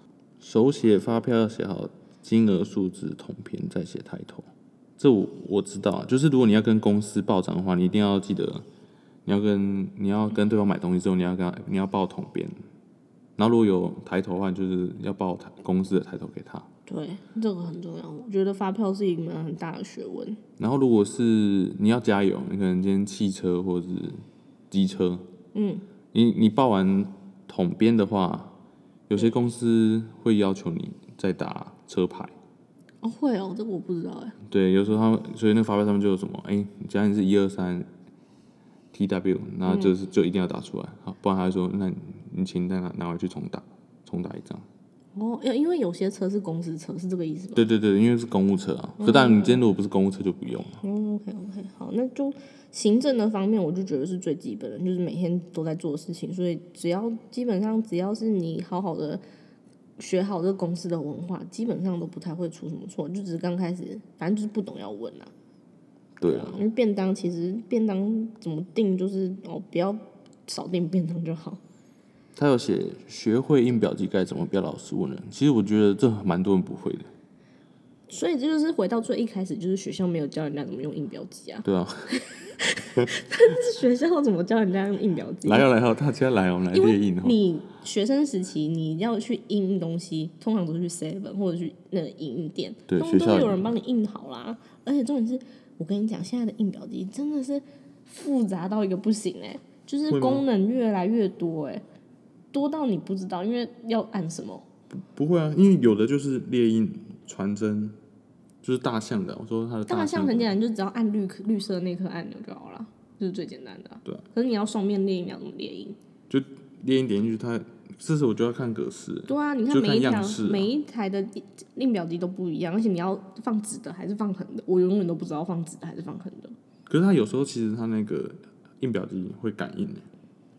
手写发票要写好金额、数字、统编，再写抬头。这我我知道啊，就是如果你要跟公司报账的话，你一定要记得，你要跟你要跟对方买东西之后，你要跟他你要报统编。然后如果有抬头的话，就是要报抬公司的抬头给他。对，这个很重要。我觉得发票是一门很大的学问。然后如果是你要加油，你可能今天汽车或者是机车，嗯，你你报完统编的话，有些公司会要求你再打车牌。哦，会哦，这个我不知道哎。对，有时候他们所以那个发票上面就有什么，哎、你假如你是一二三 T W，然后就是就一定要打出来，好，不然他就说，那你请再拿拿回去重打，重打一张。哦，因为有些车是公司车，是这个意思吗？对对对，因为是公务车啊，可当然你今天如果不是公务车就不用了。哦，OK OK，好，那就行政的方面，我就觉得是最基本的，就是每天都在做事情，所以只要基本上只要是你好好的学好这个公司的文化，基本上都不太会出什么错，就只是刚开始，反正就是不懂要问啊。对啊，因为便当其实便当怎么订，就是哦，不要少订便当就好。他有写学会印表机该怎么不要老是问人，其实我觉得这蛮多人不会的。所以这就是回到最一开始，就是学校没有教人家怎么用印表机啊，对啊，但是学校怎么教人家用印表机？来哦来哦，大家来哦，来列印哦。你学生时期你要去印东西，通常都是去 Seven 或者去那个影印店，对通都学校有有人帮你印好啦。而且重点是，我跟你讲，现在的印表机真的是复杂到一个不行哎、就是功能越来越多哎、多到你不知道，因为要按什么。不不会啊，因为有的就是猎鹰、传真，就是大象的。我说它的大象象很简单，就只要按绿绿色那颗按钮就好了，这是最简单的、啊。对啊。可是你要双面猎鹰，你要怎么猎鹰？就猎鹰点进去，它这时候我就要看格式。对啊，你看每一条、每一台的印表机都不一样，而且你要放直的还是放横的，我永远都不知道放直的还是放横的。可是它有时候其实它那个印表机会感应的，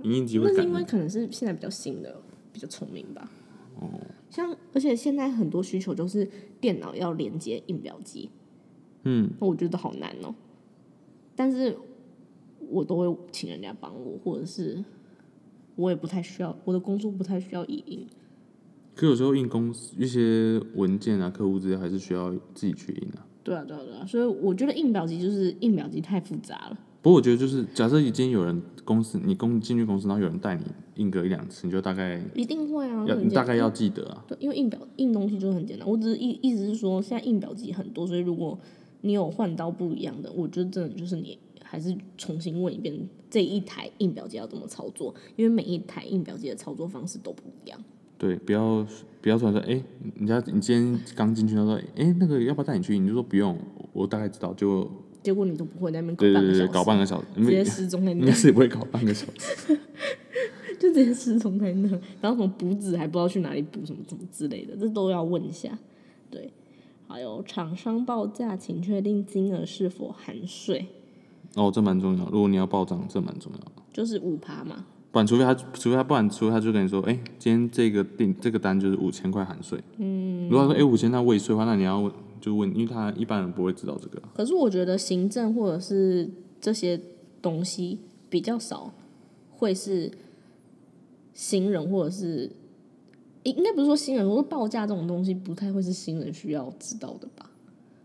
影印机会那是感。因为可能是现在比较新的，比较聪明吧。哦。像而且现在很多需求就是电脑要连接印表机，嗯，那我觉得好难哦、但是我都会请人家帮我，或者是我也不太需要，我的工作不太需要影印。可有时候印公司一些文件啊、客户资料还是需要自己去印啊。对啊，对啊，对啊，所以我觉得印表机就是印表机太复杂了。不过我觉得就是，假设已经有人公司你公进去公司，然后有人带你印个一两次，你就大概一定会啊，要你大概要记得啊。对，因为印表印东西就是很简单。我只是意意思是说，现在印表机很多，所以如果你有换到不一样的，我觉得真的就是你还是重新问一遍这一台印表机要怎么操作，因为每一台印表机的操作方式都不一样。对，不要不要突然说，哎、人家你今天刚进去，他说，哎、那个要不要带你去印？你就说不用，我大概知道，就结果你都不会在那边搞半个小时，搞半个小时，直接失踪在那应该，是也不会搞半个小时。就直接失踪在那，然后什么补纸还不知道去哪里补，什么什么之类的，这都要问一下。对，还有厂商报价，请确定金额是否含税，哦，这蛮重要。如果你要报账，这蛮重要的。就是五趴嘛。不然，除非他，除非他，不然，除非他就跟你说，哎、今天这个订这个单就是五千块含税。嗯。如果他说，哎、五千那未税的话，那你要问就问，因为他一般人不会知道这个。可是我觉得行政或者是这些东西比较少，会是新人或者是应应该不是说新人，我说报价这种东西不太会是新人需要知道的吧？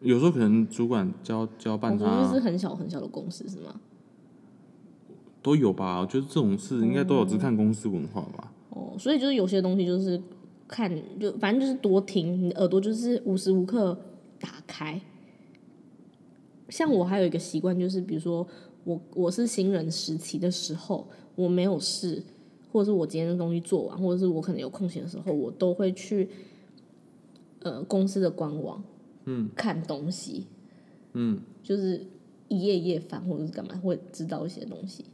有时候可能主管交交我办觉得就是很小很小的公司是吗？都有吧，我觉得这种事应该都有，只看公司文化吧。哦，所以就是有些东西就是看就反正就是多听，你耳朵就是无时无刻打开。像我还有一个习惯，就是比如说我我是新人时期的时候，我没有事，或者是我今天的东西做完，或者是我可能有空闲的时候，我都会去呃公司的官网，嗯，看东西，嗯，就是一页一页翻或者是干嘛，会知道一些东西。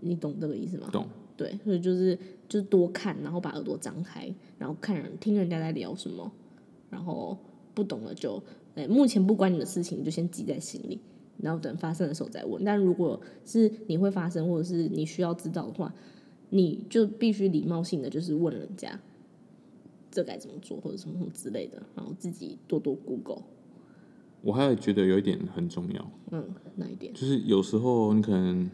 你懂这个意思吗？懂。对，所以就是就是多看，然后把耳朵张开，然后看人听人家在聊什么，然后不懂了就，哎，目前不关你的事情，你就先记在心里，然后等发生的时候再问。但如果是你会发生，或者是你需要知道的话，你就必须礼貌性的就是问人家，这该怎么做，或者什么什么之类的，然后自己多多 Google。我还有觉得有一点很重要，嗯，哪一点？就是有时候你可能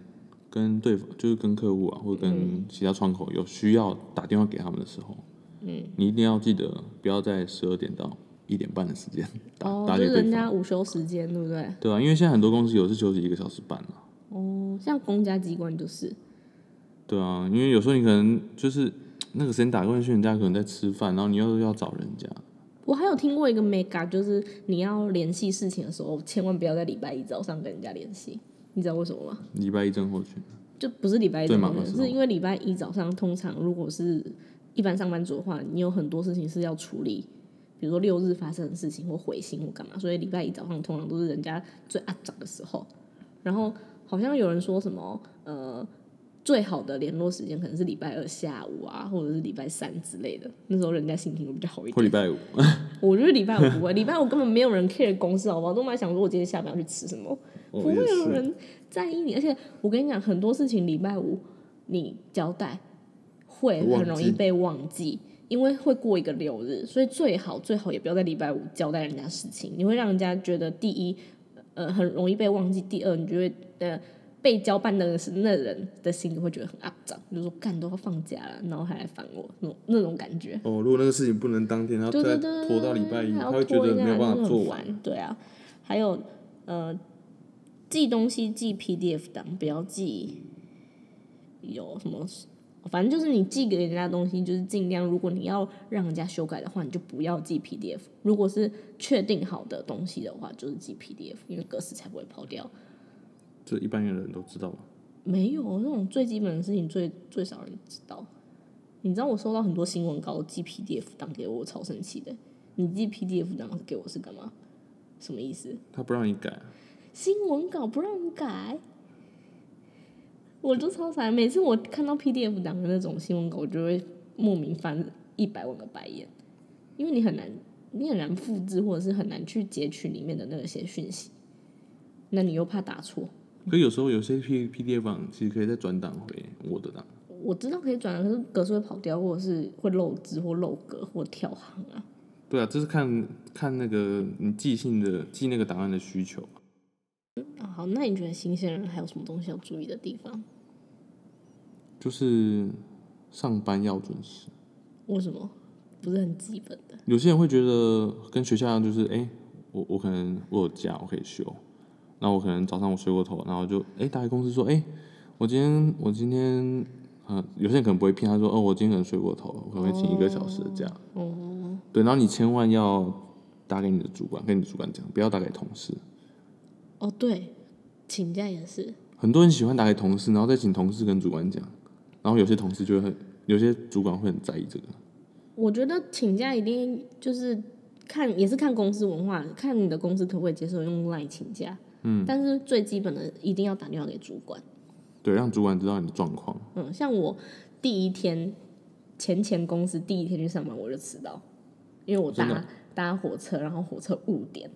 跟对方，就是跟客户啊，或者嗯跟其他窗口有需要打电话给他们的时候，嗯，你一定要记得不要在十二点到一点半的时间打、哦，打就是人给对方，家午休时间，对不对？对啊，因为现在很多公司有是休息一个小时半啊，哦，像公家机关就是，对啊，因为有时候你可能就是 那个时间打过去，人家可能在吃饭，然后你又要找人家，我还有听过一个 mega，就是你要联系事情的时候，千万不要在礼拜一早上跟人家联系，你知道为什么吗？礼拜一正后去，就不是礼拜一最早上，忙的时候。是因为礼拜一早上通常如果是一般上班族的话，你有很多事情是要处理，比如说六日发生的事情或回信或干嘛，所以礼拜一早上通常都是人家最阿早的时候。然后好像有人说什么呃。最好的联络时间可能是礼拜二下午啊，或者是礼拜三之类的，那时候人家心情会比较好一点。或礼拜五，我觉得礼拜五不会，礼拜五根本没有人 care 公司，好不好？都蛮想说我今天下班要去吃什么，不不会有人在意你。而且我跟你讲，很多事情礼拜五你交代会很容易被忘记，因为会过一个六日，所以最好最好也不要在礼拜五交代人家事情，你会让人家觉得第一，呃，很容易被忘记；第二，你就会呃。被交办的是那人的心里会觉得很肮脏，就说干都要放假了，然后还来烦我，那种那种感觉。哦，如果那个事情不能当天，然后拖到礼拜一，他会觉得没有办法做完。对啊，还有呃，寄东西寄 PDF 档，不要寄有什么，反正就是你寄给人家的东西，就是尽量，如果你要让人家修改的话，你就不要寄 PDF。如果是确定好的东西的话，就是寄 PDF，因为格式才不会跑掉。这一般人都知道吧？没有那种最基本的事情最，最少人知道。你知道我收到很多新闻稿寄 PDF 档给我，我超生气的。你寄 PDF 档给我是干嘛？什么意思？他不让你改啊，新闻稿不让你改？我就超傻，每次我看到 PDF 档的那种新闻稿，我就会莫名翻一百万个白眼，因为你很难，你很难复制，或者是很难去截取里面的那些讯息，那你又怕打错。可有时候有些 P PDF 档其实可以再转档回我的档。我知道可以转，可是格式会跑掉，或者是会漏字或漏格或跳行啊。对啊，这是看看那个你寄信的寄那个档案的需求。啊，好，那你觉得新鲜人还有什么东西要注意的地方？就是上班要准时。为什么？不是很基本的。有些人会觉得跟学校一样，就是哎、我我可能我有假，我可以休。那我可能早上我睡过头，然后就哎、打给公司说，哎、我今天我今天，呃，有些人可能不会骗他说，哦，我今天可能睡过头，我可能会请一个小时的假。哦，对，然后你千万要打给你的主管，跟你的主管讲，不要打给同事。哦，对，请假也是。很多人喜欢打给同事，然后再请同事跟主管讲，然后有些同事就会很，有些主管会很在意这个。我觉得请假一定就是看，也是看公司文化，看你的公司可不可以接受用 LINE 请假。嗯，但是最基本的一定要打电话给主管。对，让主管知道你的状况。嗯，像我第一天前前公司第一天去上班，我就迟到，因为我搭搭火车，然后火车误点，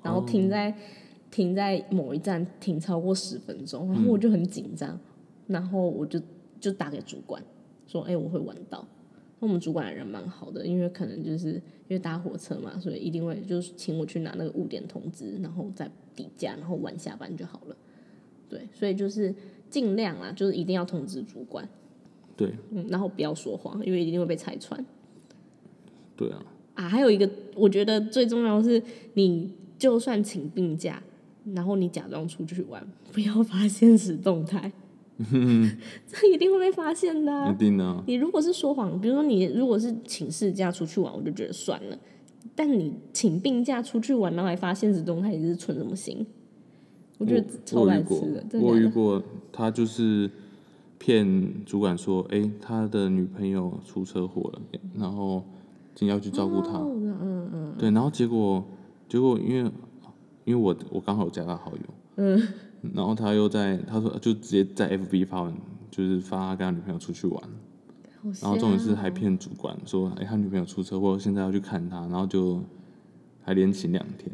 然后停在、停在某一站停超过十分钟，然后我就很紧张，然后我就就打给主管说，哎、我会晚到。那我们主管人蛮好的，因为可能就是因为搭火车嘛，所以一定会就是请我去拿那个误点通知，然后再抵价，然后晚下班就好了。对，所以就是尽量啊，就是一定要通知主管。对嗯，然后不要说谎，因为一定会被拆穿对啊，啊。还有一个，我觉得最重要的是，你就算请病假，然后你假装出去玩，不要发现实动态，这一定会被发现的啊、一定的啊。你如果是说谎，比如说你如果是请事假出去玩，我就觉得算了。但你请病假出去玩，然后还发现实动态，你是存什么心？我觉得超白痴我遇过的，我有的假的。遇过，他就是骗主管说，哎、他的女朋友出车祸了，然后要去照顾他。哦嗯嗯，对，然后结果结果因为因为我我刚好有加他好友，嗯，然后他又在他说就直接在 FB 发文，就是发他跟他女朋友出去玩，好然后重点是还骗主管说，哎、他女朋友出车祸，现在要去看他，然后就还连请两天，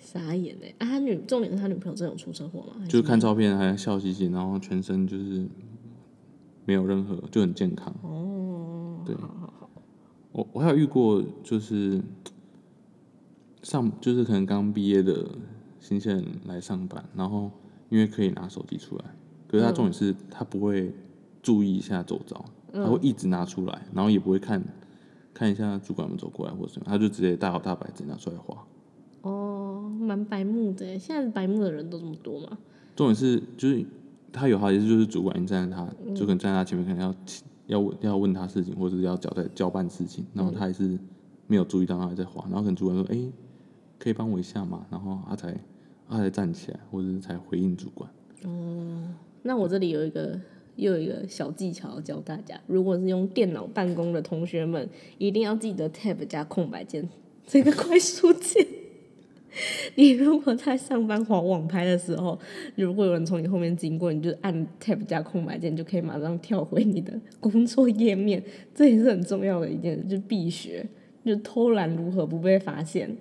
傻眼嘞！啊，他女重点是他女朋友真的有出车祸吗？就是看照片还笑嘻嘻，然后全身就是没有任何就很健康。哦，对好好好，我我还有遇过，就是上就是可能刚毕业的新鲜人来上班，然后因为可以拿手机出来，可是他重点是他不会注意一下走遭，他会一直拿出来，然后也不会看看一下主管们走过来或者什么，他就直接大摇大摆直接拿出来画。哦，蛮白目的。现在白目的人都这么多吗？重点是就是他有好意思，就是主管站在他，就可能站在他前面，可能要要问要问他事情，或者是要交代交办事情，然后他还是没有注意到，他还在滑，然后可能主管说：“哎、可以帮我一下吗？”然后他才他才站起来，或者才回应主管。哦那我这里有一个又有一个小技巧要教大家，如果是用电脑办公的同学们，一定要记得 Tab 加空白键这个快速键。你如果在上班划网拍的时候，如果有人从你后面经过，你就按 Tab 加空白键，就可以马上跳回你的工作页面。这也是很重要的一件，就必学，就偷懒如何不被发现，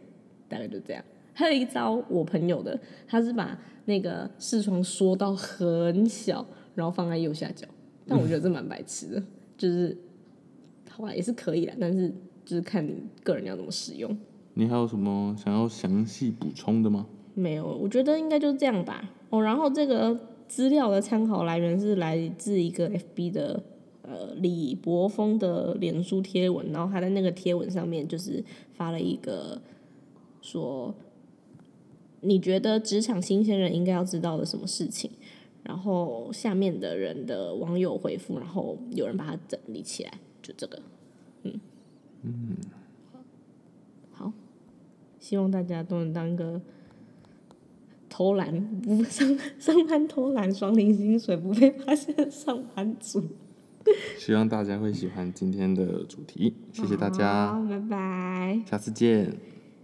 大概就这样。还有一招，我朋友的，他是把那个视窗缩到很小，然后放在右下角。但我觉得这蛮白痴的，就是好吧，也是可以的，但是就是看你个人要怎么使用。你还有什么想要详细补充的吗？没有，我觉得应该就这样吧。哦，然后这个资料的参考来源是来自一个 FB 的呃李博峰的脸书贴文，然后他在那个贴文上面就是发了一个说，你觉得职场新鲜人应该要知道的什么事情？然后下面的人的网友回复，然后有人把它整理起来，就这个，嗯嗯，好，希望大家都能当个偷懒不上上班偷懒双零薪水不被发现的上班族。希望大家会喜欢今天的主题，谢谢大家，好，拜拜。下次见。